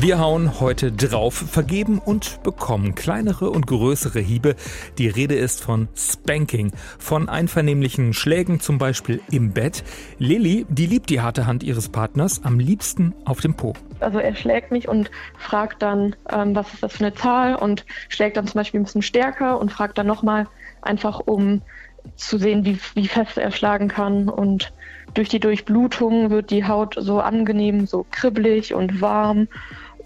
Wir hauen heute drauf, vergeben und bekommen kleinere und größere Hiebe. Die Rede ist von Spanking, von einvernehmlichen Schlägen zum Beispiel im Bett. Lilly, die liebt die harte Hand ihres Partners am liebsten auf dem Po. Also er schlägt mich und fragt dann, ähm, was ist das für eine Zahl und schlägt dann zum Beispiel ein bisschen stärker und fragt dann nochmal einfach, um zu sehen, wie, wie fest er schlagen kann und durch die Durchblutung wird die Haut so angenehm, so kribbelig und warm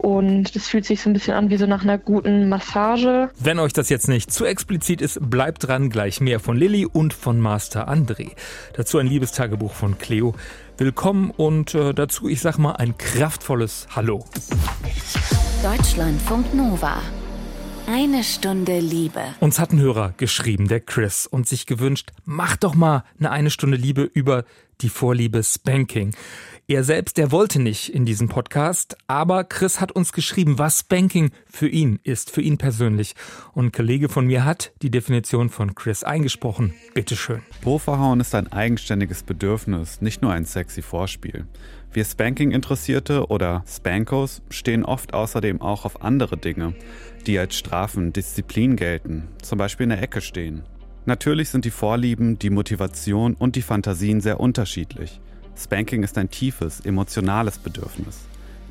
und es fühlt sich so ein bisschen an wie so nach einer guten Massage. Wenn euch das jetzt nicht zu explizit ist, bleibt dran, gleich mehr von Lilly und von Master André. Dazu ein Liebestagebuch von Cleo. Willkommen und äh, dazu, ich sag mal, ein kraftvolles Hallo. Deutschlandfunk Nova. Eine Stunde Liebe. Uns hat ein Hörer geschrieben, der Chris, und sich gewünscht, mach doch mal eine eine Stunde Liebe über die Vorliebe Spanking. Er selbst, der wollte nicht in diesen Podcast, aber Chris hat uns geschrieben, was Spanking für ihn ist, für ihn persönlich. Und ein Kollege von mir hat die Definition von Chris eingesprochen. Bitteschön. Po ist ein eigenständiges Bedürfnis, nicht nur ein sexy Vorspiel. Wir Spanking-Interessierte oder Spankos stehen oft außerdem auch auf andere Dinge, die als Strafen, Disziplin gelten, zum Beispiel in der Ecke stehen. Natürlich sind die Vorlieben, die Motivation und die Fantasien sehr unterschiedlich. Spanking ist ein tiefes, emotionales Bedürfnis.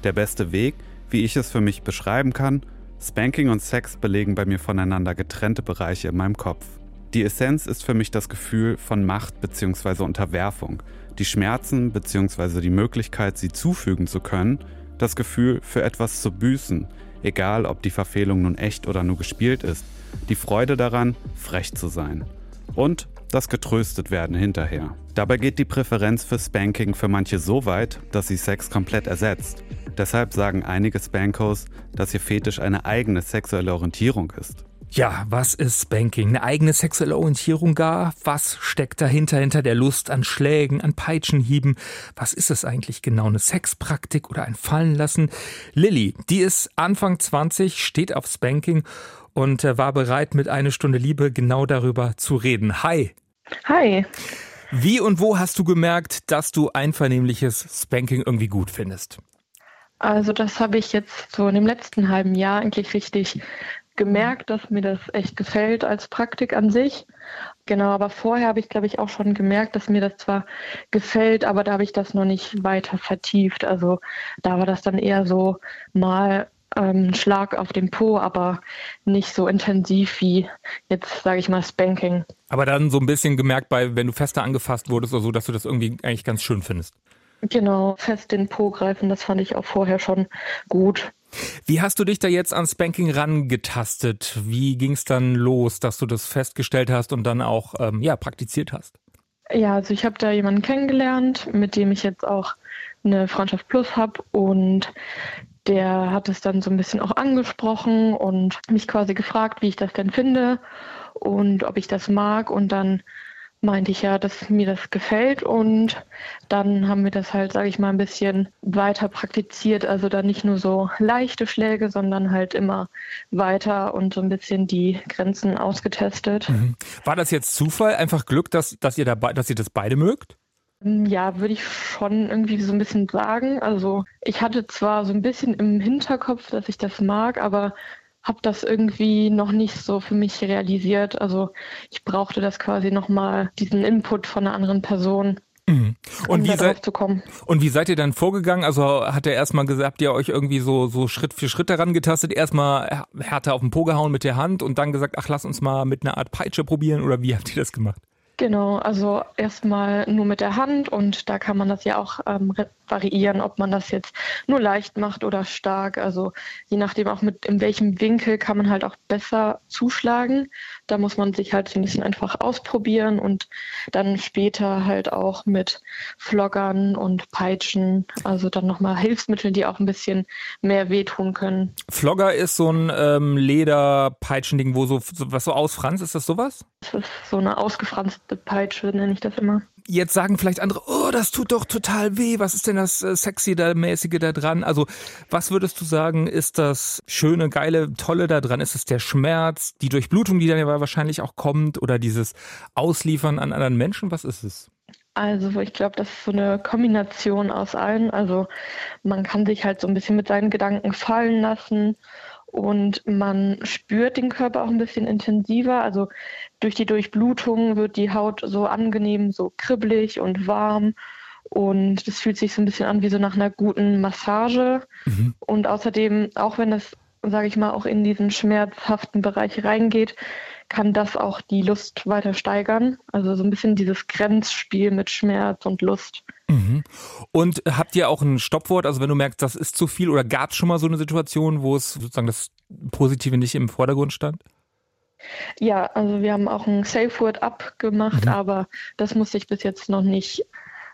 Der beste Weg, wie ich es für mich beschreiben kann, Spanking und Sex belegen bei mir voneinander getrennte Bereiche in meinem Kopf. Die Essenz ist für mich das Gefühl von Macht bzw. Unterwerfung, die Schmerzen bzw. die Möglichkeit, sie zufügen zu können, das Gefühl, für etwas zu büßen, egal ob die Verfehlung nun echt oder nur gespielt ist, die Freude daran, frech zu sein. Und das getröstet werden hinterher. Dabei geht die Präferenz für Spanking für manche so weit, dass sie Sex komplett ersetzt. Deshalb sagen einige Spankos, dass ihr Fetisch eine eigene sexuelle Orientierung ist. Ja, was ist Spanking? Eine eigene sexuelle Orientierung gar? Was steckt dahinter, hinter der Lust an Schlägen, an Peitschenhieben? Was ist es eigentlich genau? Eine Sexpraktik oder ein Fallenlassen? Lilly, die ist Anfang 20, steht auf Spanking und äh, war bereit, mit einer Stunde Liebe genau darüber zu reden. Hi. Hi. Wie und wo hast du gemerkt, dass du einvernehmliches Spanking irgendwie gut findest? Also das habe ich jetzt so in dem letzten halben Jahr eigentlich richtig gemerkt, dass mir das echt gefällt als Praktik an sich. Genau, aber vorher habe ich, glaube ich, auch schon gemerkt, dass mir das zwar gefällt, aber da habe ich das noch nicht weiter vertieft. Also da war das dann eher so mal ähm, Schlag auf den Po, aber nicht so intensiv wie jetzt, sage ich mal, Spanking. Aber dann so ein bisschen gemerkt, bei, wenn du fester angefasst wurdest oder so, dass du das irgendwie eigentlich ganz schön findest. Genau, fest den Po greifen, das fand ich auch vorher schon gut. Wie hast du dich da jetzt an Spanking rangetastet? Wie ging es dann los, dass du das festgestellt hast und dann auch ähm, ja, praktiziert hast? Ja, also ich habe da jemanden kennengelernt, mit dem ich jetzt auch eine Freundschaft Plus habe und der hat es dann so ein bisschen auch angesprochen und mich quasi gefragt, wie ich das denn finde und ob ich das mag. Und dann meinte ich ja, dass mir das gefällt und dann haben wir das halt, sage ich mal, ein bisschen weiter praktiziert. Also dann nicht nur so leichte Schläge, sondern halt immer weiter und so ein bisschen die Grenzen ausgetestet. Mhm. War das jetzt Zufall, einfach Glück, dass, dass, ihr, dabei, dass ihr das beide mögt? Hm, ja, würde ich schon irgendwie so ein bisschen sagen. Also ich hatte zwar so ein bisschen im Hinterkopf, dass ich das mag, aber habe das irgendwie noch nicht so für mich realisiert. Also ich brauchte das quasi nochmal, diesen Input von einer anderen Person. Mhm. Und, um wie seid, und wie seid ihr dann vorgegangen? Also hat er erstmal gesagt, habt ihr euch irgendwie so, so Schritt für Schritt daran getastet, erstmal härter auf den Po gehauen mit der Hand und dann gesagt, ach lass uns mal mit einer Art Peitsche probieren oder wie habt ihr das gemacht? Genau, also erstmal nur mit der Hand und da kann man das ja auch ähm, variieren, ob man das jetzt nur leicht macht oder stark. Also je nachdem auch mit in welchem Winkel kann man halt auch besser zuschlagen. Da muss man sich halt ein bisschen einfach ausprobieren und dann später halt auch mit Floggern und Peitschen, also dann nochmal Hilfsmittel, die auch ein bisschen mehr wehtun können. Flogger ist so ein ähm, Lederpeitschending, wo so, so was so ausfranst, ist das sowas? Das ist so eine ausgefranste Peitsche, nenne ich das immer. Jetzt sagen vielleicht andere, oh, das tut doch total weh. Was ist denn das äh, sexy da mäßige da dran? Also, was würdest du sagen, ist das schöne, geile, tolle da dran? Ist es der Schmerz, die Durchblutung, die dann ja wahrscheinlich auch kommt oder dieses Ausliefern an anderen Menschen? Was ist es? Also ich glaube, das ist so eine Kombination aus allen. Also man kann sich halt so ein bisschen mit seinen Gedanken fallen lassen und man spürt den Körper auch ein bisschen intensiver. Also durch die Durchblutung wird die Haut so angenehm, so kribbelig und warm. Und es fühlt sich so ein bisschen an wie so nach einer guten Massage. Mhm. Und außerdem, auch wenn es, sage ich mal, auch in diesen schmerzhaften Bereich reingeht, kann das auch die Lust weiter steigern. Also so ein bisschen dieses Grenzspiel mit Schmerz und Lust. Mhm. Und habt ihr auch ein Stoppwort? Also wenn du merkst, das ist zu viel oder gab es schon mal so eine Situation, wo es sozusagen das Positive nicht im Vordergrund stand? Ja, also wir haben auch ein Safe Word abgemacht, mhm. aber das musste ich bis jetzt noch nicht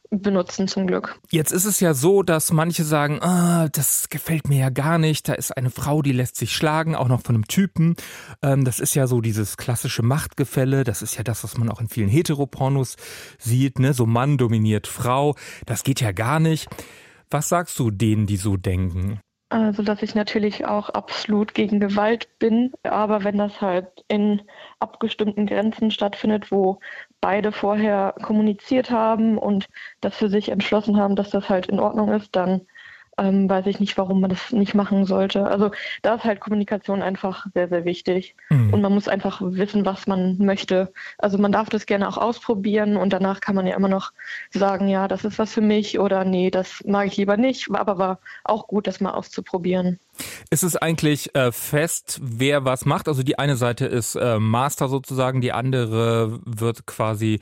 benutzen zum Glück. Jetzt ist es ja so, dass manche sagen, ah, das gefällt mir ja gar nicht. Da ist eine Frau, die lässt sich schlagen, auch noch von einem Typen. Ähm, das ist ja so dieses klassische Machtgefälle. Das ist ja das, was man auch in vielen Heteropornos sieht. Ne? So Mann dominiert Frau. Das geht ja gar nicht. Was sagst du denen, die so denken? Also, dass ich natürlich auch absolut gegen Gewalt bin, aber wenn das halt in abgestimmten Grenzen stattfindet, wo beide vorher kommuniziert haben und das für sich entschlossen haben, dass das halt in Ordnung ist, dann ähm, weiß ich nicht, warum man das nicht machen sollte. Also da ist halt Kommunikation einfach sehr, sehr wichtig. Mhm. Und man muss einfach wissen, was man möchte. Also man darf das gerne auch ausprobieren und danach kann man ja immer noch sagen, ja, das ist was für mich oder nee, das mag ich lieber nicht. Aber war auch gut, das mal auszuprobieren. Ist es eigentlich äh, fest, wer was macht? Also die eine Seite ist äh, Master sozusagen, die andere wird quasi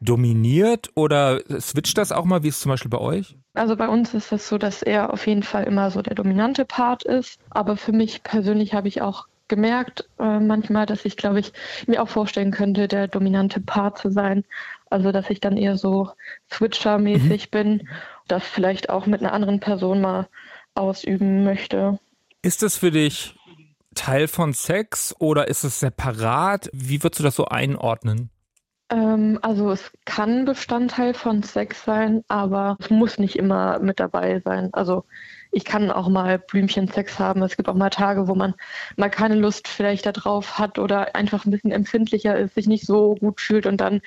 dominiert oder switcht das auch mal, wie es zum Beispiel bei euch? Also bei uns ist es so, dass er auf jeden Fall immer so der dominante Part ist. Aber für mich persönlich habe ich auch gemerkt äh, manchmal, dass ich, glaube ich, mir auch vorstellen könnte, der dominante Part zu sein. Also dass ich dann eher so Switcher-mäßig mhm. bin, das vielleicht auch mit einer anderen Person mal ausüben möchte. Ist das für dich Teil von Sex oder ist es separat? Wie würdest du das so einordnen? Ähm, also es kann Bestandteil von Sex sein, aber es muss nicht immer mit dabei sein. Also ich kann auch mal Blümchen-Sex haben. Es gibt auch mal Tage, wo man mal keine Lust vielleicht darauf hat oder einfach ein bisschen empfindlicher ist, sich nicht so gut fühlt und dann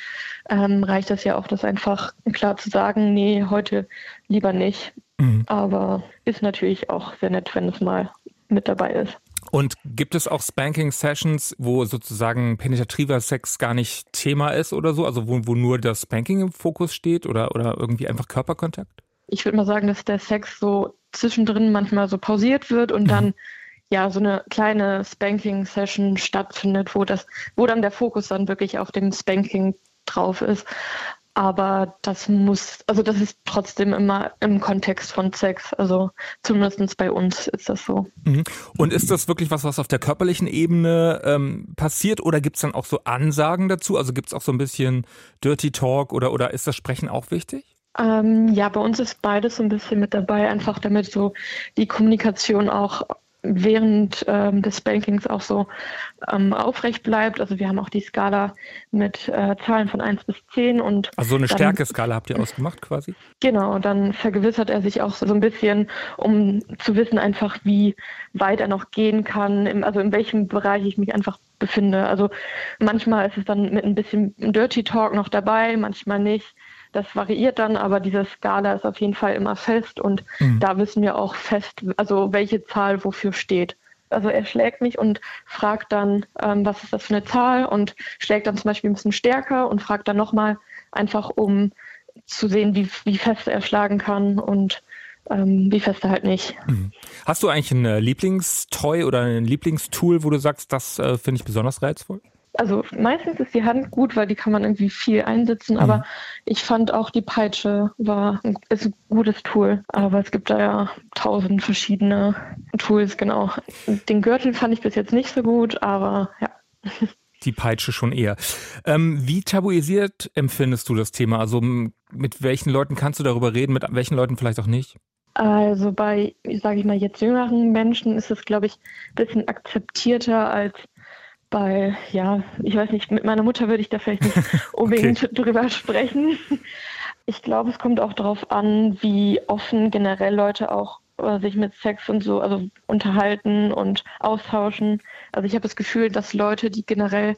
ähm, reicht das ja auch, das einfach klar zu sagen, nee, heute lieber nicht. Mhm. Aber ist natürlich auch sehr nett, wenn es mal mit dabei ist. Und gibt es auch Spanking-Sessions, wo sozusagen penetrativer Sex gar nicht Thema ist oder so? Also wo, wo nur das Spanking im Fokus steht oder, oder irgendwie einfach Körperkontakt? Ich würde mal sagen, dass der Sex so zwischendrin manchmal so pausiert wird und mhm. dann ja so eine kleine Spanking-Session stattfindet, wo das, wo dann der Fokus dann wirklich auf dem Spanking drauf ist. Aber das muss, also das ist trotzdem immer im Kontext von Sex. Also zumindest bei uns ist das so. Mhm. Und ist das wirklich was, was auf der körperlichen Ebene ähm, passiert oder gibt es dann auch so Ansagen dazu? Also gibt es auch so ein bisschen Dirty Talk oder, oder ist das Sprechen auch wichtig? Ähm, ja, bei uns ist beides so ein bisschen mit dabei, einfach damit so die Kommunikation auch während ähm, des Bankings auch so ähm, aufrecht bleibt. Also wir haben auch die Skala mit äh, Zahlen von 1 bis 10 und Also so eine Stärkeskala habt ihr ausgemacht quasi? Genau, dann vergewissert er sich auch so ein bisschen, um zu wissen einfach, wie weit er noch gehen kann, im, also in welchem Bereich ich mich einfach befinde. Also manchmal ist es dann mit ein bisschen Dirty Talk noch dabei, manchmal nicht. Das variiert dann, aber diese Skala ist auf jeden Fall immer fest und mhm. da wissen wir auch fest, also welche Zahl wofür steht. Also er schlägt mich und fragt dann, ähm, was ist das für eine Zahl und schlägt dann zum Beispiel ein bisschen stärker und fragt dann nochmal einfach, um zu sehen, wie, wie fest er schlagen kann und ähm, wie fest er halt nicht. Mhm. Hast du eigentlich ein äh, Lieblingstoy oder ein Lieblingstool, wo du sagst, das äh, finde ich besonders reizvoll? Also meistens ist die Hand gut, weil die kann man irgendwie viel einsetzen, mhm. aber ich fand auch die Peitsche war ein, ist ein gutes Tool. Aber es gibt da ja tausend verschiedene Tools, genau. Den Gürtel fand ich bis jetzt nicht so gut, aber ja. Die Peitsche schon eher. Ähm, wie tabuisiert empfindest du das Thema? Also mit welchen Leuten kannst du darüber reden, mit welchen Leuten vielleicht auch nicht? Also bei, sage ich mal, jetzt jüngeren Menschen ist es, glaube ich, ein bisschen akzeptierter als Weil, ja, ich weiß nicht, mit meiner Mutter würde ich da vielleicht nicht unbedingt okay. drüber sprechen. Ich glaube, es kommt auch darauf an, wie offen generell Leute auch äh, sich mit Sex und so, also unterhalten und austauschen. Also ich habe das Gefühl, dass Leute, die generell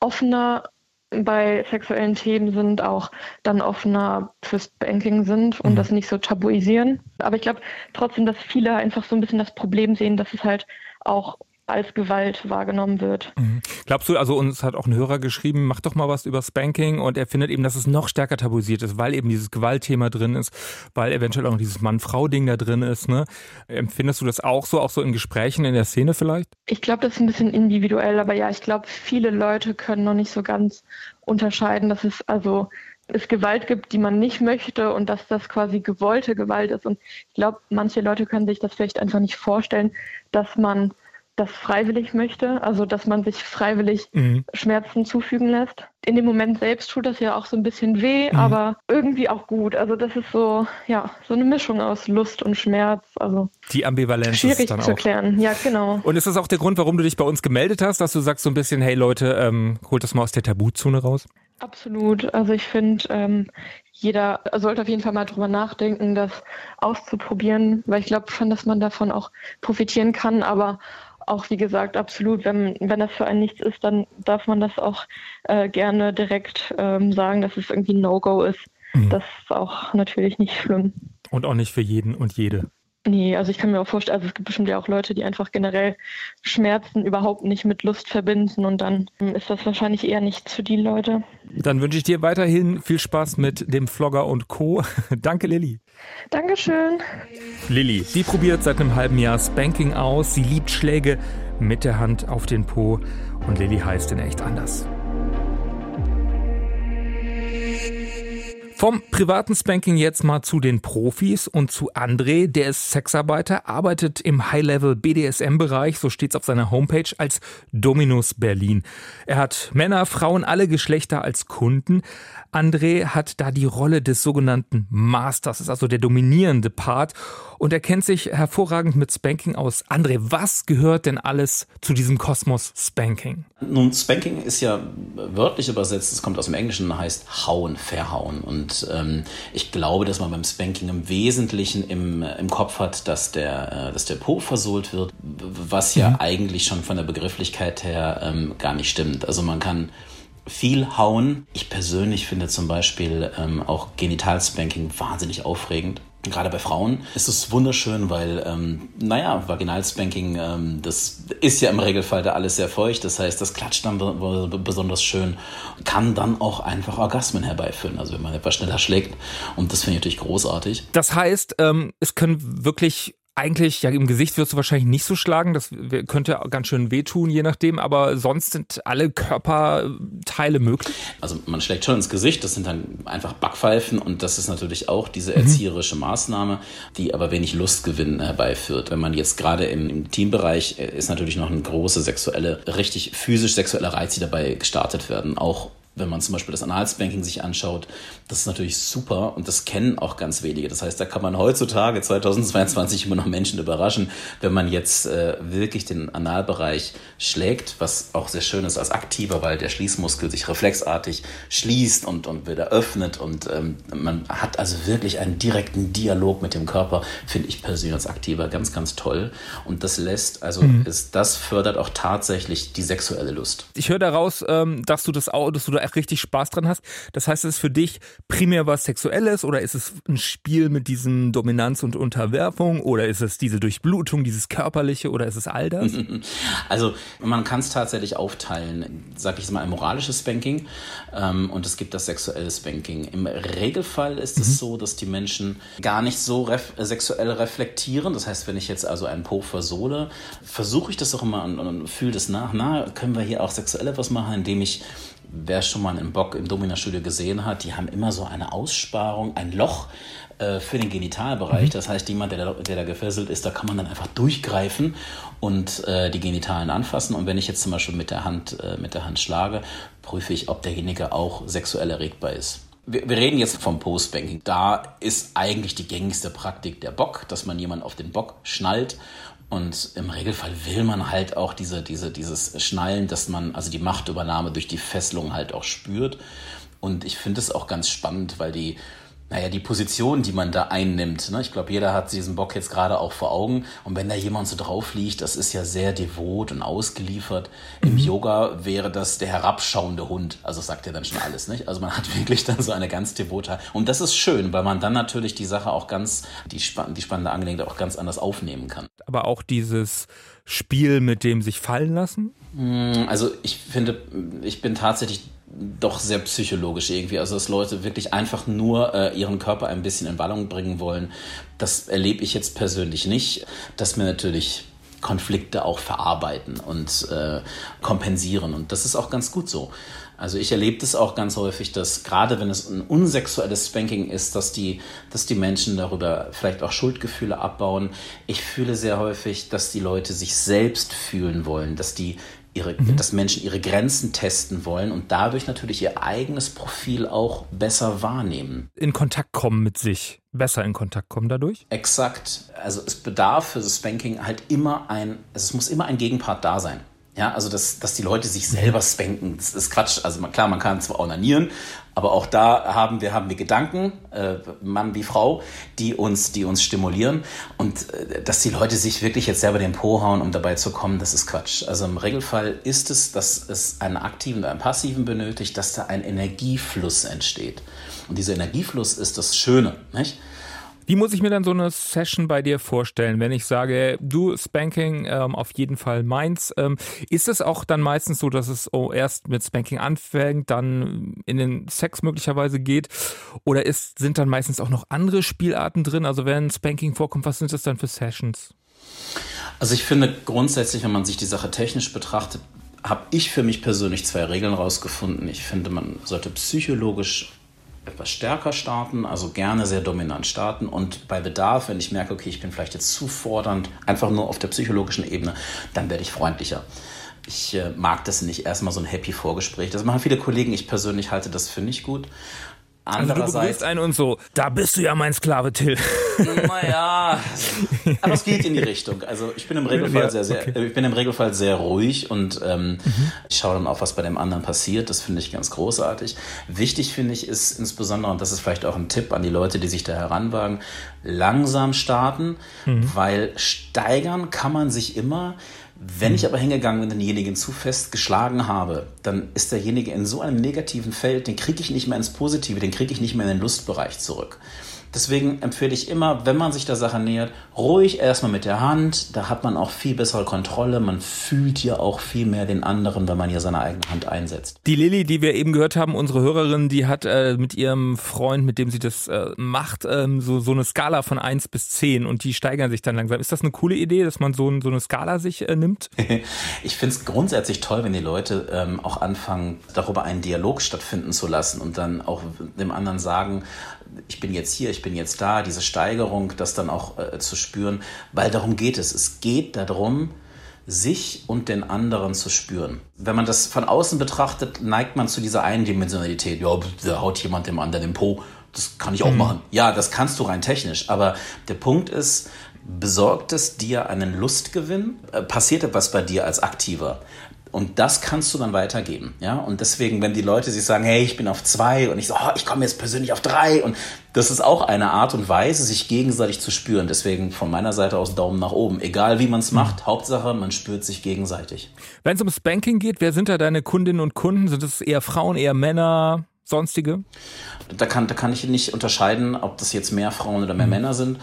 offener bei sexuellen Themen sind, auch dann offener fürs Banking sind und mhm. das nicht so tabuisieren. Aber ich glaube trotzdem, dass viele einfach so ein bisschen das Problem sehen, dass es halt auch als Gewalt wahrgenommen wird. Mhm. Glaubst du, also uns hat auch ein Hörer geschrieben, mach doch mal was über Spanking und er findet eben, dass es noch stärker tabuisiert ist, weil eben dieses Gewaltthema drin ist, weil eventuell auch noch dieses Mann-Frau-Ding da drin ist. Ne? Empfindest du das auch so, auch so in Gesprächen in der Szene vielleicht? Ich glaube, das ist ein bisschen individuell, aber ja, ich glaube, viele Leute können noch nicht so ganz unterscheiden, dass es also es Gewalt gibt, die man nicht möchte und dass das quasi gewollte Gewalt ist. Und ich glaube, manche Leute können sich das vielleicht einfach nicht vorstellen, dass man das freiwillig möchte, also dass man sich freiwillig mhm. Schmerzen zufügen lässt. In dem Moment selbst tut das ja auch so ein bisschen weh, mhm. aber irgendwie auch gut. Also das ist so, ja, so eine Mischung aus Lust und Schmerz. Also die Ambivalenz schwierig ist dann zu erklären. Ja, genau. Und ist das auch der Grund, warum du dich bei uns gemeldet hast, dass du sagst so ein bisschen, hey Leute, ähm, holt das mal aus der Tabuzone raus? Absolut. Also ich finde, ähm, jeder sollte auf jeden Fall mal drüber nachdenken, das auszuprobieren, weil ich glaube schon, dass man davon auch profitieren kann, aber auch wie gesagt, absolut, wenn, wenn das für einen nichts ist, dann darf man das auch äh, gerne direkt ähm, sagen, dass es irgendwie ein No-Go ist. Mhm. Das ist auch natürlich nicht schlimm. Und auch nicht für jeden und jede. Nee, also ich kann mir auch vorstellen, also es gibt bestimmt ja auch Leute, die einfach generell Schmerzen überhaupt nicht mit Lust verbinden und dann ist das wahrscheinlich eher nichts für die Leute. Dann wünsche ich dir weiterhin viel Spaß mit dem Vlogger und Co. Danke, Lilly. Dankeschön. Lilly, die probiert seit einem halben Jahr Spanking aus. Sie liebt Schläge mit der Hand auf den Po und Lilly heißt in echt anders. Vom privaten Spanking jetzt mal zu den Profis und zu André, der ist Sexarbeiter, arbeitet im High-Level BDSM-Bereich, so steht's auf seiner Homepage, als Dominus Berlin. Er hat Männer, Frauen, alle Geschlechter als Kunden. André hat da die Rolle des sogenannten Masters, ist also der dominierende Part und er kennt sich hervorragend mit Spanking aus. André, was gehört denn alles zu diesem Kosmos Spanking? Nun, Spanking ist ja wörtlich übersetzt, es kommt aus dem Englischen, heißt hauen, verhauen. Und ähm, ich glaube, dass man beim Spanking im Wesentlichen im, im Kopf hat, dass der, äh, dass der Po versohlt wird, was ja mhm. eigentlich schon von der Begrifflichkeit her ähm, gar nicht stimmt. Also man kann viel hauen. Ich persönlich finde zum Beispiel ähm, auch Genitalspanking wahnsinnig aufregend. Gerade bei Frauen ist es wunderschön, weil, ähm, naja, Vaginalspanking, ähm, das ist ja im Regelfall da alles sehr feucht. Das heißt, das klatscht dann besonders schön, kann dann auch einfach Orgasmen herbeiführen, also wenn man etwas schneller schlägt. Und das finde ich natürlich großartig. Das heißt, ähm, es können wirklich eigentlich, ja, im Gesicht wirst du wahrscheinlich nicht so schlagen, das könnte ganz schön wehtun, je nachdem, aber sonst sind alle Körperteile möglich. Also man schlägt schon ins Gesicht, das sind dann einfach Backpfeifen und das ist natürlich auch diese mhm. erzieherische Maßnahme, die aber wenig Lustgewinn herbeiführt. Wenn man jetzt gerade im, im Teambereich äh, ist natürlich noch eine große sexuelle, richtig physisch sexuelle Reiz, die dabei gestartet werden, auch wenn man zum Beispiel das Analsbanking sich anschaut, das ist natürlich super und das kennen auch ganz wenige. Das heißt, da kann man heutzutage 2022 immer noch Menschen überraschen, wenn man jetzt äh, wirklich den Analbereich schlägt, was auch sehr schön ist als aktiver, weil der Schließmuskel sich reflexartig schließt und, und wieder öffnet und ähm, man hat also wirklich einen direkten Dialog mit dem Körper, finde ich persönlich als aktiver ganz, ganz toll und das lässt, also mhm. ist, das fördert auch tatsächlich die sexuelle Lust. Ich höre daraus, ähm, dass du das auch, dass du da richtig Spaß dran hast. Das heißt, es ist für dich primär was Sexuelles oder ist es ein Spiel mit diesem Dominanz und Unterwerfung oder ist es diese Durchblutung, dieses Körperliche oder ist es all das? Also man kann es tatsächlich aufteilen, sag ich mal, ein moralisches Spanking ähm, und es gibt das sexuelle Spanking. Im Regelfall ist mhm. es so, dass die Menschen gar nicht so ref sexuell reflektieren. Das heißt, wenn ich jetzt also einen Po versohle, versuche ich das auch immer und, und fühle das nach. Na, können wir hier auch sexuell etwas machen, indem ich wer schon mal einen Bock im Domina-Studio gesehen hat, die haben immer so eine Aussparung, ein Loch äh, für den Genitalbereich. Mhm. Das heißt, jemand, der da, der da gefesselt ist, da kann man dann einfach durchgreifen und äh, die Genitalen anfassen. Und wenn ich jetzt zum Beispiel mit der Hand, äh, mit der Hand schlage, prüfe ich, ob derjenige auch sexuell erregbar ist. Wir, wir reden jetzt vom Postbanking. Da ist eigentlich die gängigste Praktik der Bock, dass man jemanden auf den Bock schnallt Und im Regelfall will man halt auch diese, diese, dieses Schnallen, dass man also die Machtübernahme durch die Fesselung halt auch spürt. Und ich finde es auch ganz spannend, weil die, naja, die Position, die man da einnimmt. Ne? Ich glaube, jeder hat diesen Bock jetzt gerade auch vor Augen. Und wenn da jemand so drauf liegt, das ist ja sehr devot und ausgeliefert. Mhm. Im Yoga wäre das der herabschauende Hund. Also sagt ja dann schon alles, nicht? Also man hat wirklich dann so eine ganz devote. Und das ist schön, weil man dann natürlich die Sache auch ganz, die, die spannende Angelegenheit auch ganz anders aufnehmen kann. Aber auch dieses Spiel mit dem sich fallen lassen? Mm, also ich finde, ich bin tatsächlich doch sehr psychologisch irgendwie. Also dass Leute wirklich einfach nur äh, ihren Körper ein bisschen in Ballung bringen wollen. Das erlebe ich jetzt persönlich nicht. Dass mir natürlich Konflikte auch verarbeiten und äh, kompensieren. Und das ist auch ganz gut so. Also ich erlebe das auch ganz häufig, dass gerade wenn es ein unsexuelles Spanking ist, dass die, dass die Menschen darüber vielleicht auch Schuldgefühle abbauen. Ich fühle sehr häufig, dass die Leute sich selbst fühlen wollen, dass die ihre, mhm. dass Menschen ihre Grenzen testen wollen und dadurch natürlich ihr eigenes Profil auch besser wahrnehmen. In Kontakt kommen mit sich, besser in Kontakt kommen dadurch? Exakt. Also es bedarf für das Spanking halt immer ein, es muss immer ein Gegenpart da sein. Ja, also dass, dass die Leute sich selber spanken, das ist Quatsch. Also klar, man kann zwar onanieren, aber auch da haben wir, haben wir Gedanken, äh, Mann wie Frau, die uns, die uns stimulieren. Und äh, dass die Leute sich wirklich jetzt selber den Po hauen, um dabei zu kommen, das ist Quatsch. Also im Regelfall ist es, dass es einen aktiven und einen passiven benötigt, dass da ein Energiefluss entsteht. Und dieser Energiefluss ist das Schöne, nicht? Wie muss ich mir dann so eine Session bei dir vorstellen, wenn ich sage, du Spanking ähm, auf jeden Fall meins? Ähm, ist es auch dann meistens so, dass es oh, erst mit Spanking anfängt, dann in den Sex möglicherweise geht? Oder ist, sind dann meistens auch noch andere Spielarten drin? Also wenn Spanking vorkommt, was sind das dann für Sessions? Also ich finde grundsätzlich, wenn man sich die Sache technisch betrachtet, habe ich für mich persönlich zwei Regeln rausgefunden. Ich finde, man sollte psychologisch etwas stärker starten, also gerne sehr dominant starten und bei Bedarf, wenn ich merke, okay, ich bin vielleicht jetzt zu fordernd, einfach nur auf der psychologischen Ebene, dann werde ich freundlicher. Ich äh, mag das nicht, erstmal so ein happy Vorgespräch. Das machen viele Kollegen, ich persönlich halte das für nicht gut. Also du begrüßt einen und so, da bist du ja mein Sklave, Till. Naja, aber es geht in die Richtung. Also ich bin im Regelfall sehr, sehr, okay. ich bin im Regelfall sehr ruhig und ähm, mhm. ich schaue dann auch, was bei dem anderen passiert. Das finde ich ganz großartig. Wichtig finde ich ist insbesondere, und das ist vielleicht auch ein Tipp an die Leute, die sich da heranwagen, langsam starten, mhm. weil steigern kann man sich immer, wenn ich aber hingegangen bin und denjenigen zu fest geschlagen habe, dann ist derjenige in so einem negativen Feld, den kriege ich nicht mehr ins Positive, den kriege ich nicht mehr in den Lustbereich zurück. Deswegen empfehle ich immer, wenn man sich der Sache nähert, ruhig erstmal mit der Hand. Da hat man auch viel bessere Kontrolle. Man fühlt ja auch viel mehr den anderen, wenn man hier seine eigene Hand einsetzt. Die Lilly, die wir eben gehört haben, unsere Hörerin, die hat äh, mit ihrem Freund, mit dem sie das äh, macht, ähm, so, so eine Skala von 1 bis 10 und die steigern sich dann langsam. Ist das eine coole Idee, dass man so, so eine Skala sich äh, nimmt? ich finde es grundsätzlich toll, wenn die Leute ähm, auch anfangen, darüber einen Dialog stattfinden zu lassen und dann auch dem anderen sagen, ich bin jetzt hier, ich bin jetzt da, diese Steigerung, das dann auch äh, zu spüren, weil darum geht es. Es geht darum, sich und den anderen zu spüren. Wenn man das von außen betrachtet, neigt man zu dieser Eindimensionalität. Ja, da haut jemand dem anderen den Po. Das kann ich auch mhm. machen. Ja, das kannst du rein technisch. Aber der Punkt ist, besorgt es dir einen Lustgewinn? Äh, passiert etwas bei dir als Aktiver? Und das kannst du dann weitergeben. Ja? Und deswegen, wenn die Leute sich sagen, hey, ich bin auf zwei und ich so, oh, ich komme jetzt persönlich auf drei. Und das ist auch eine Art und Weise, sich gegenseitig zu spüren. Deswegen von meiner Seite aus Daumen nach oben. Egal wie man es macht, mhm. Hauptsache, man spürt sich gegenseitig. Wenn es um Spanking geht, wer sind da deine Kundinnen und Kunden? Sind es eher Frauen, eher Männer? Sonstige? Da kann, da kann ich nicht unterscheiden, ob das jetzt mehr Frauen oder mehr mhm. Männer sind.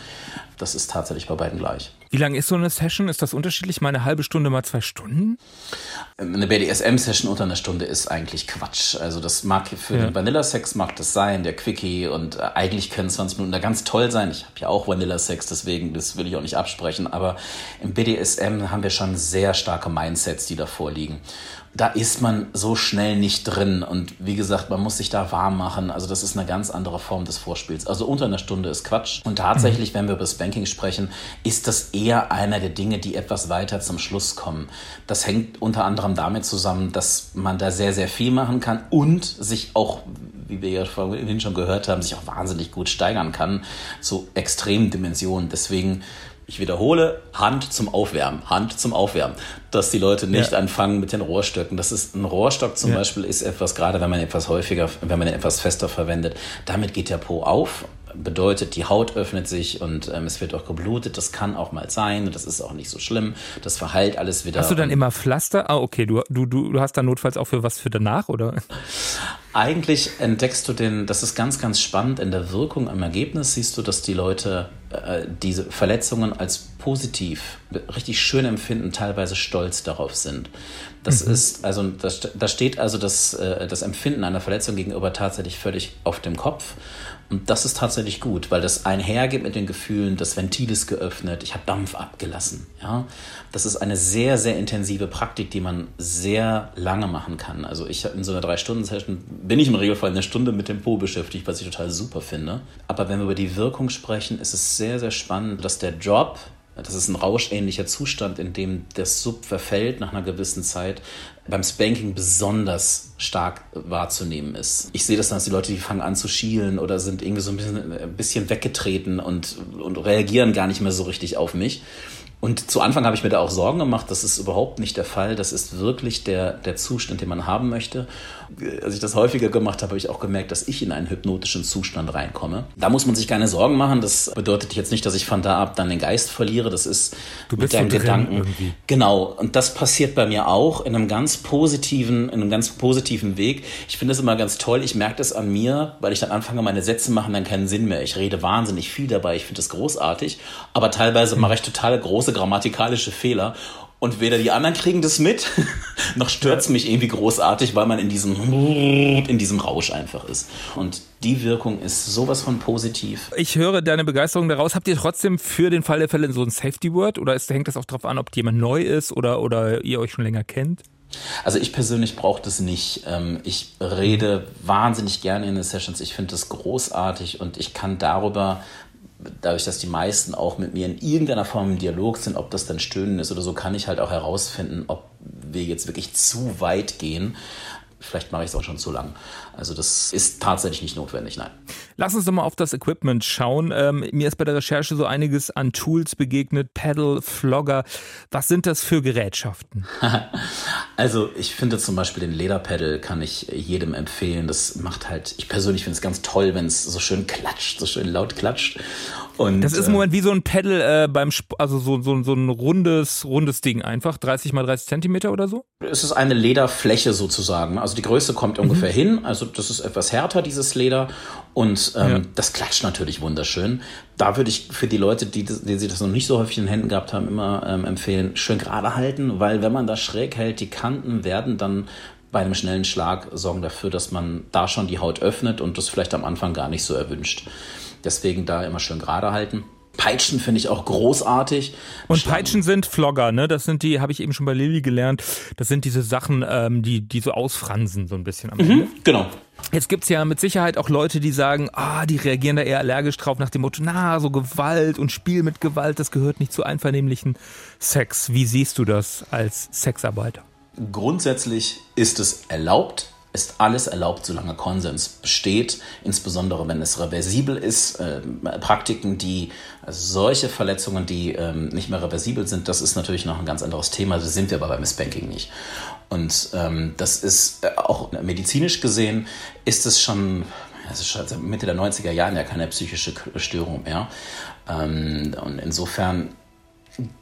Das ist tatsächlich bei beiden gleich. Wie lang ist so eine Session? Ist das unterschiedlich? Mal eine halbe Stunde, mal zwei Stunden? Eine BDSM-Session unter einer Stunde ist eigentlich Quatsch. Also das mag für ja. den Vanilla-Sex mag das sein, der Quickie und äh, eigentlich können 20 Minuten da ganz toll sein. Ich habe ja auch Vanilla-Sex, deswegen das will ich auch nicht absprechen. Aber im BDSM haben wir schon sehr starke Mindsets, die da vorliegen da ist man so schnell nicht drin. Und wie gesagt, man muss sich da warm machen. Also das ist eine ganz andere Form des Vorspiels. Also unter einer Stunde ist Quatsch. Und tatsächlich, wenn wir über das Banking sprechen, ist das eher einer der Dinge, die etwas weiter zum Schluss kommen. Das hängt unter anderem damit zusammen, dass man da sehr, sehr viel machen kann und sich auch, wie wir ja vorhin schon gehört haben, sich auch wahnsinnig gut steigern kann zu extremen Dimensionen. Deswegen Ich wiederhole, Hand zum Aufwärmen, Hand zum Aufwärmen, dass die Leute nicht ja. anfangen mit den Rohrstöcken. Das ist ein Rohrstock zum ja. Beispiel ist etwas, gerade wenn man etwas häufiger, wenn man etwas fester verwendet, damit geht der Po auf bedeutet, die Haut öffnet sich und ähm, es wird auch geblutet. Das kann auch mal sein und das ist auch nicht so schlimm. Das verheilt alles wieder. Hast du dann immer Pflaster? Ah, okay, du, du, du hast dann notfalls auch für was für danach, oder? Eigentlich entdeckst du den, das ist ganz, ganz spannend, in der Wirkung am Ergebnis siehst du, dass die Leute diese Verletzungen als positiv, richtig schön empfinden, teilweise stolz darauf sind. Das mhm. ist, also, da steht also das, äh, das Empfinden einer Verletzung gegenüber tatsächlich völlig auf dem Kopf. Und das ist tatsächlich gut, weil das einhergeht mit den Gefühlen, das Ventil ist geöffnet, ich habe Dampf abgelassen. Ja? Das ist eine sehr, sehr intensive Praktik, die man sehr lange machen kann. Also ich in so einer Drei-Stunden-Session bin ich im Regelfall eine Stunde mit dem Po beschäftigt, was ich total super finde. Aber wenn wir über die Wirkung sprechen, ist es sehr, sehr spannend, dass der Job das ist ein rauschähnlicher Zustand, in dem der Sub verfällt nach einer gewissen Zeit, beim Spanking besonders stark wahrzunehmen ist. Ich sehe das dann, dass die Leute, die fangen an zu schielen oder sind irgendwie so ein bisschen, ein bisschen weggetreten und, und reagieren gar nicht mehr so richtig auf mich. Und zu Anfang habe ich mir da auch Sorgen gemacht, das ist überhaupt nicht der Fall. Das ist wirklich der, der Zustand, den man haben möchte. Als ich das häufiger gemacht habe, habe ich auch gemerkt, dass ich in einen hypnotischen Zustand reinkomme. Da muss man sich keine Sorgen machen. Das bedeutet jetzt nicht, dass ich von da ab dann den Geist verliere. Das ist du bist mit deinem Gedanken. Irgendwie. Genau. Und das passiert bei mir auch in einem ganz positiven, in einem ganz positiven Weg. Ich finde es immer ganz toll. Ich merke das an mir, weil ich dann anfange, meine Sätze machen dann keinen Sinn mehr. Ich rede wahnsinnig viel dabei. Ich finde das großartig. Aber teilweise mache ich total große große grammatikalische Fehler. Und weder die anderen kriegen das mit, noch stört es mich irgendwie großartig, weil man in diesem, in diesem Rausch einfach ist. Und die Wirkung ist sowas von positiv. Ich höre deine Begeisterung daraus. Habt ihr trotzdem für den Fall der Fälle so ein Safety Word oder ist, hängt das auch darauf an, ob jemand neu ist oder, oder ihr euch schon länger kennt? Also ich persönlich brauche das nicht. Ähm, ich rede wahnsinnig gerne in den Sessions. Ich finde das großartig und ich kann darüber dadurch, dass die meisten auch mit mir in irgendeiner Form im Dialog sind, ob das dann Stöhnen ist oder so, kann ich halt auch herausfinden, ob wir jetzt wirklich zu weit gehen. Vielleicht mache ich es auch schon zu lang. Also das ist tatsächlich nicht notwendig, nein. Lass uns doch mal auf das Equipment schauen. Ähm, mir ist bei der Recherche so einiges an Tools begegnet, Pedal, Flogger. Was sind das für Gerätschaften? also ich finde zum Beispiel den Lederpedal kann ich jedem empfehlen. Das macht halt, ich persönlich finde es ganz toll, wenn es so schön klatscht, so schön laut klatscht. Und, das ist im äh, Moment wie so ein Pedal äh, beim, Sp also so, so, so ein rundes, rundes Ding einfach, 30 mal 30 Zentimeter oder so? Es ist eine Lederfläche sozusagen. Also die Größe kommt mhm. ungefähr hin. Also das ist etwas härter, dieses Leder. Und ähm, ja. das klatscht natürlich wunderschön. Da würde ich für die Leute, die, die sich das noch nicht so häufig in den Händen gehabt haben, immer ähm, empfehlen, schön gerade halten, weil wenn man das schräg hält, die Kanten werden dann bei einem schnellen Schlag sorgen dafür, dass man da schon die Haut öffnet und das vielleicht am Anfang gar nicht so erwünscht. Deswegen da immer schön gerade halten. Peitschen finde ich auch großartig. Und Schlangen. Peitschen sind Flogger, ne? Das sind die, habe ich eben schon bei Lilly gelernt. Das sind diese Sachen, ähm, die, die so ausfransen, so ein bisschen am mhm, Ende. Genau. Jetzt gibt es ja mit Sicherheit auch Leute, die sagen, ah, die reagieren da eher allergisch drauf nach dem Motto, na, so Gewalt und Spiel mit Gewalt, das gehört nicht zu einvernehmlichen Sex. Wie siehst du das als Sexarbeiter? Grundsätzlich ist es erlaubt, ist alles erlaubt, solange Konsens besteht, insbesondere wenn es reversibel ist. Äh, Praktiken, die also solche Verletzungen, die ähm, nicht mehr reversibel sind, das ist natürlich noch ein ganz anderes Thema. Das sind wir aber beim Spanking nicht. Und ähm, das ist äh, auch medizinisch gesehen, ist es schon, ist schon seit Mitte der 90er Jahre ja keine psychische Störung mehr. Ähm, und insofern,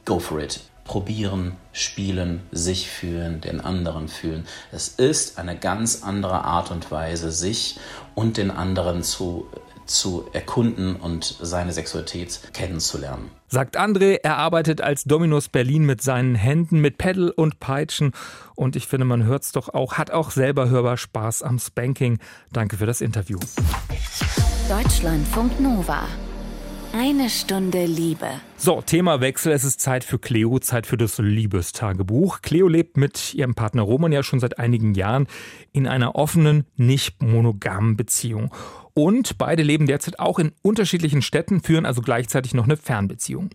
go for it probieren, spielen, sich fühlen, den anderen fühlen. Es ist eine ganz andere Art und Weise, sich und den anderen zu, zu erkunden und seine Sexualität kennenzulernen. Sagt André, er arbeitet als Dominus Berlin mit seinen Händen, mit Pedal und Peitschen. Und ich finde, man hört es doch auch, hat auch selber hörbar Spaß am Spanking. Danke für das Interview. Deutschlandfunk Nova. Eine Stunde Liebe. So, Themawechsel. Es ist Zeit für Cleo, Zeit für das Liebestagebuch. Cleo lebt mit ihrem Partner Roman ja schon seit einigen Jahren in einer offenen, nicht monogamen Beziehung. Und beide leben derzeit auch in unterschiedlichen Städten, führen also gleichzeitig noch eine Fernbeziehung.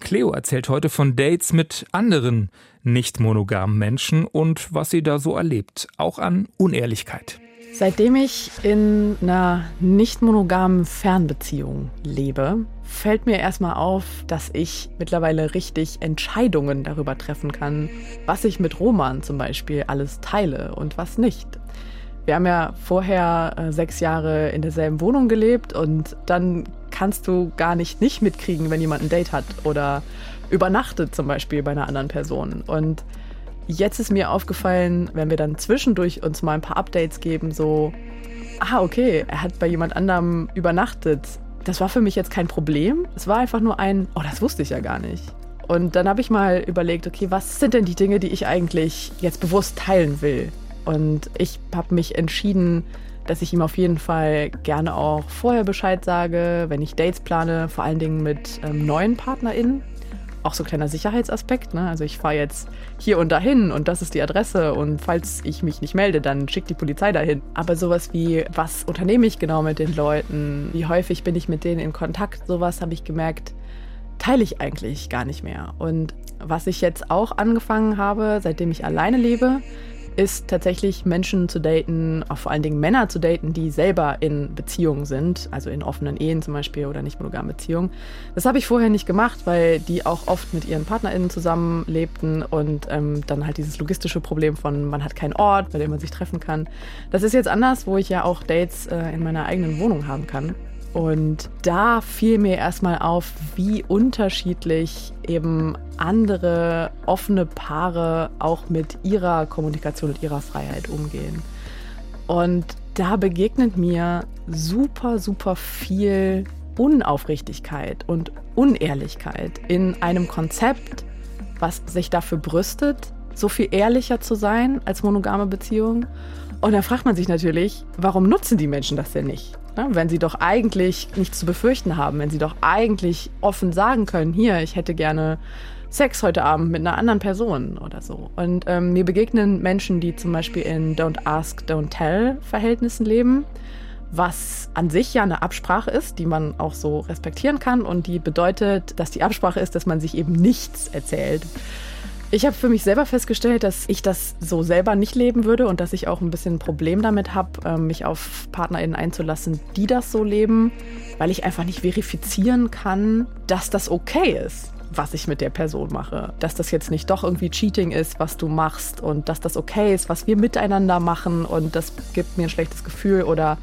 Cleo erzählt heute von Dates mit anderen nicht monogamen Menschen und was sie da so erlebt, auch an Unehrlichkeit. Seitdem ich in einer nicht monogamen Fernbeziehung lebe, fällt mir erstmal auf, dass ich mittlerweile richtig Entscheidungen darüber treffen kann, was ich mit Roman zum Beispiel alles teile und was nicht. Wir haben ja vorher äh, sechs Jahre in derselben Wohnung gelebt und dann kannst du gar nicht nicht mitkriegen, wenn jemand ein Date hat oder übernachtet zum Beispiel bei einer anderen Person. Und Jetzt ist mir aufgefallen, wenn wir dann zwischendurch uns mal ein paar Updates geben, so, ah, okay, er hat bei jemand anderem übernachtet. Das war für mich jetzt kein Problem. Es war einfach nur ein, oh, das wusste ich ja gar nicht. Und dann habe ich mal überlegt, okay, was sind denn die Dinge, die ich eigentlich jetzt bewusst teilen will? Und ich habe mich entschieden, dass ich ihm auf jeden Fall gerne auch vorher Bescheid sage, wenn ich Dates plane, vor allen Dingen mit ähm, neuen PartnerInnen auch so ein kleiner Sicherheitsaspekt. Ne? Also ich fahre jetzt hier und dahin und das ist die Adresse und falls ich mich nicht melde, dann schickt die Polizei dahin. Aber sowas wie, was unternehme ich genau mit den Leuten? Wie häufig bin ich mit denen in Kontakt? Sowas habe ich gemerkt, teile ich eigentlich gar nicht mehr. Und was ich jetzt auch angefangen habe, seitdem ich alleine lebe, ist tatsächlich Menschen zu daten, auch vor allen Dingen Männer zu daten, die selber in Beziehungen sind, also in offenen Ehen zum Beispiel oder nicht monogamen Beziehungen. Das habe ich vorher nicht gemacht, weil die auch oft mit ihren PartnerInnen zusammenlebten und ähm, dann halt dieses logistische Problem von, man hat keinen Ort, bei dem man sich treffen kann. Das ist jetzt anders, wo ich ja auch Dates äh, in meiner eigenen Wohnung haben kann. Und da fiel mir erstmal auf, wie unterschiedlich eben andere offene Paare auch mit ihrer Kommunikation und ihrer Freiheit umgehen. Und da begegnet mir super, super viel Unaufrichtigkeit und Unehrlichkeit in einem Konzept, was sich dafür brüstet, so viel ehrlicher zu sein als monogame Beziehungen. Und da fragt man sich natürlich, warum nutzen die Menschen das denn nicht? Ne? Wenn sie doch eigentlich nichts zu befürchten haben, wenn sie doch eigentlich offen sagen können, hier, ich hätte gerne Sex heute Abend mit einer anderen Person oder so. Und ähm, mir begegnen Menschen, die zum Beispiel in Don't Ask, Don't Tell Verhältnissen leben, was an sich ja eine Absprache ist, die man auch so respektieren kann und die bedeutet, dass die Absprache ist, dass man sich eben nichts erzählt. Ich habe für mich selber festgestellt, dass ich das so selber nicht leben würde und dass ich auch ein bisschen ein Problem damit habe, ähm, mich auf PartnerInnen einzulassen, die das so leben, weil ich einfach nicht verifizieren kann, dass das okay ist was ich mit der Person mache. Dass das jetzt nicht doch irgendwie Cheating ist, was du machst und dass das okay ist, was wir miteinander machen und das gibt mir ein schlechtes Gefühl oder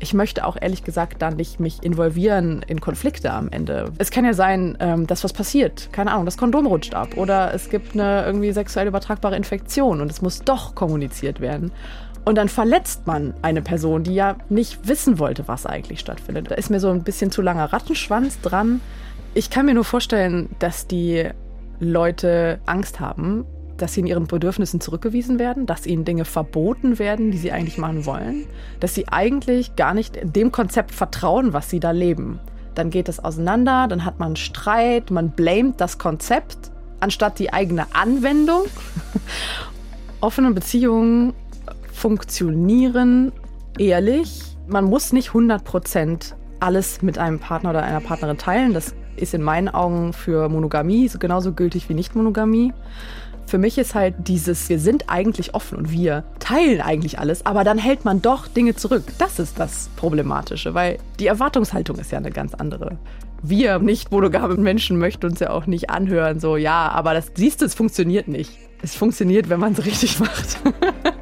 ich möchte auch ehrlich gesagt da nicht mich involvieren in Konflikte am Ende. Es kann ja sein, ähm, dass was passiert. Keine Ahnung, das Kondom rutscht ab oder es gibt eine irgendwie sexuell übertragbare Infektion und es muss doch kommuniziert werden. Und dann verletzt man eine Person, die ja nicht wissen wollte, was eigentlich stattfindet. Da ist mir so ein bisschen zu langer Rattenschwanz dran. Ich kann mir nur vorstellen, dass die Leute Angst haben, dass sie in ihren Bedürfnissen zurückgewiesen werden, dass ihnen Dinge verboten werden, die sie eigentlich machen wollen, dass sie eigentlich gar nicht dem Konzept vertrauen, was sie da leben. Dann geht es auseinander, dann hat man Streit, man blamet das Konzept anstatt die eigene Anwendung. Offene Beziehungen funktionieren ehrlich. Man muss nicht 100% alles mit einem Partner oder einer Partnerin teilen. Das ist in meinen Augen für Monogamie genauso gültig wie Nicht-Monogamie. Für mich ist halt dieses, wir sind eigentlich offen und wir teilen eigentlich alles, aber dann hält man doch Dinge zurück. Das ist das Problematische, weil die Erwartungshaltung ist ja eine ganz andere. Wir nicht monogame Menschen möchten uns ja auch nicht anhören, so, ja, aber das siehst du, es funktioniert nicht. Es funktioniert, wenn man es richtig macht.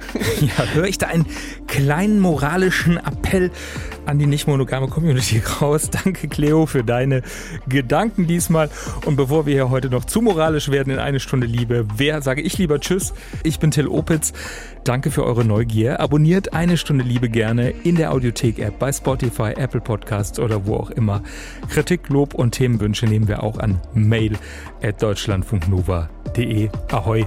ja, höre ich da einen kleinen moralischen Appell an die nicht monogame Community raus. Danke, Cleo, für deine Gedanken diesmal. Und bevor wir hier heute noch zu moralisch werden in eine Stunde Liebe, wer sage ich lieber Tschüss? Ich bin Till Opitz. Danke für eure Neugier. Abonniert eine Stunde Liebe gerne in der Audiothek-App bei Spotify, Apple Podcasts oder wo auch immer. Kritik, Lob und Themenwünsche nehmen wir auch an mail at deutschlandfunknova.de. Ahoi!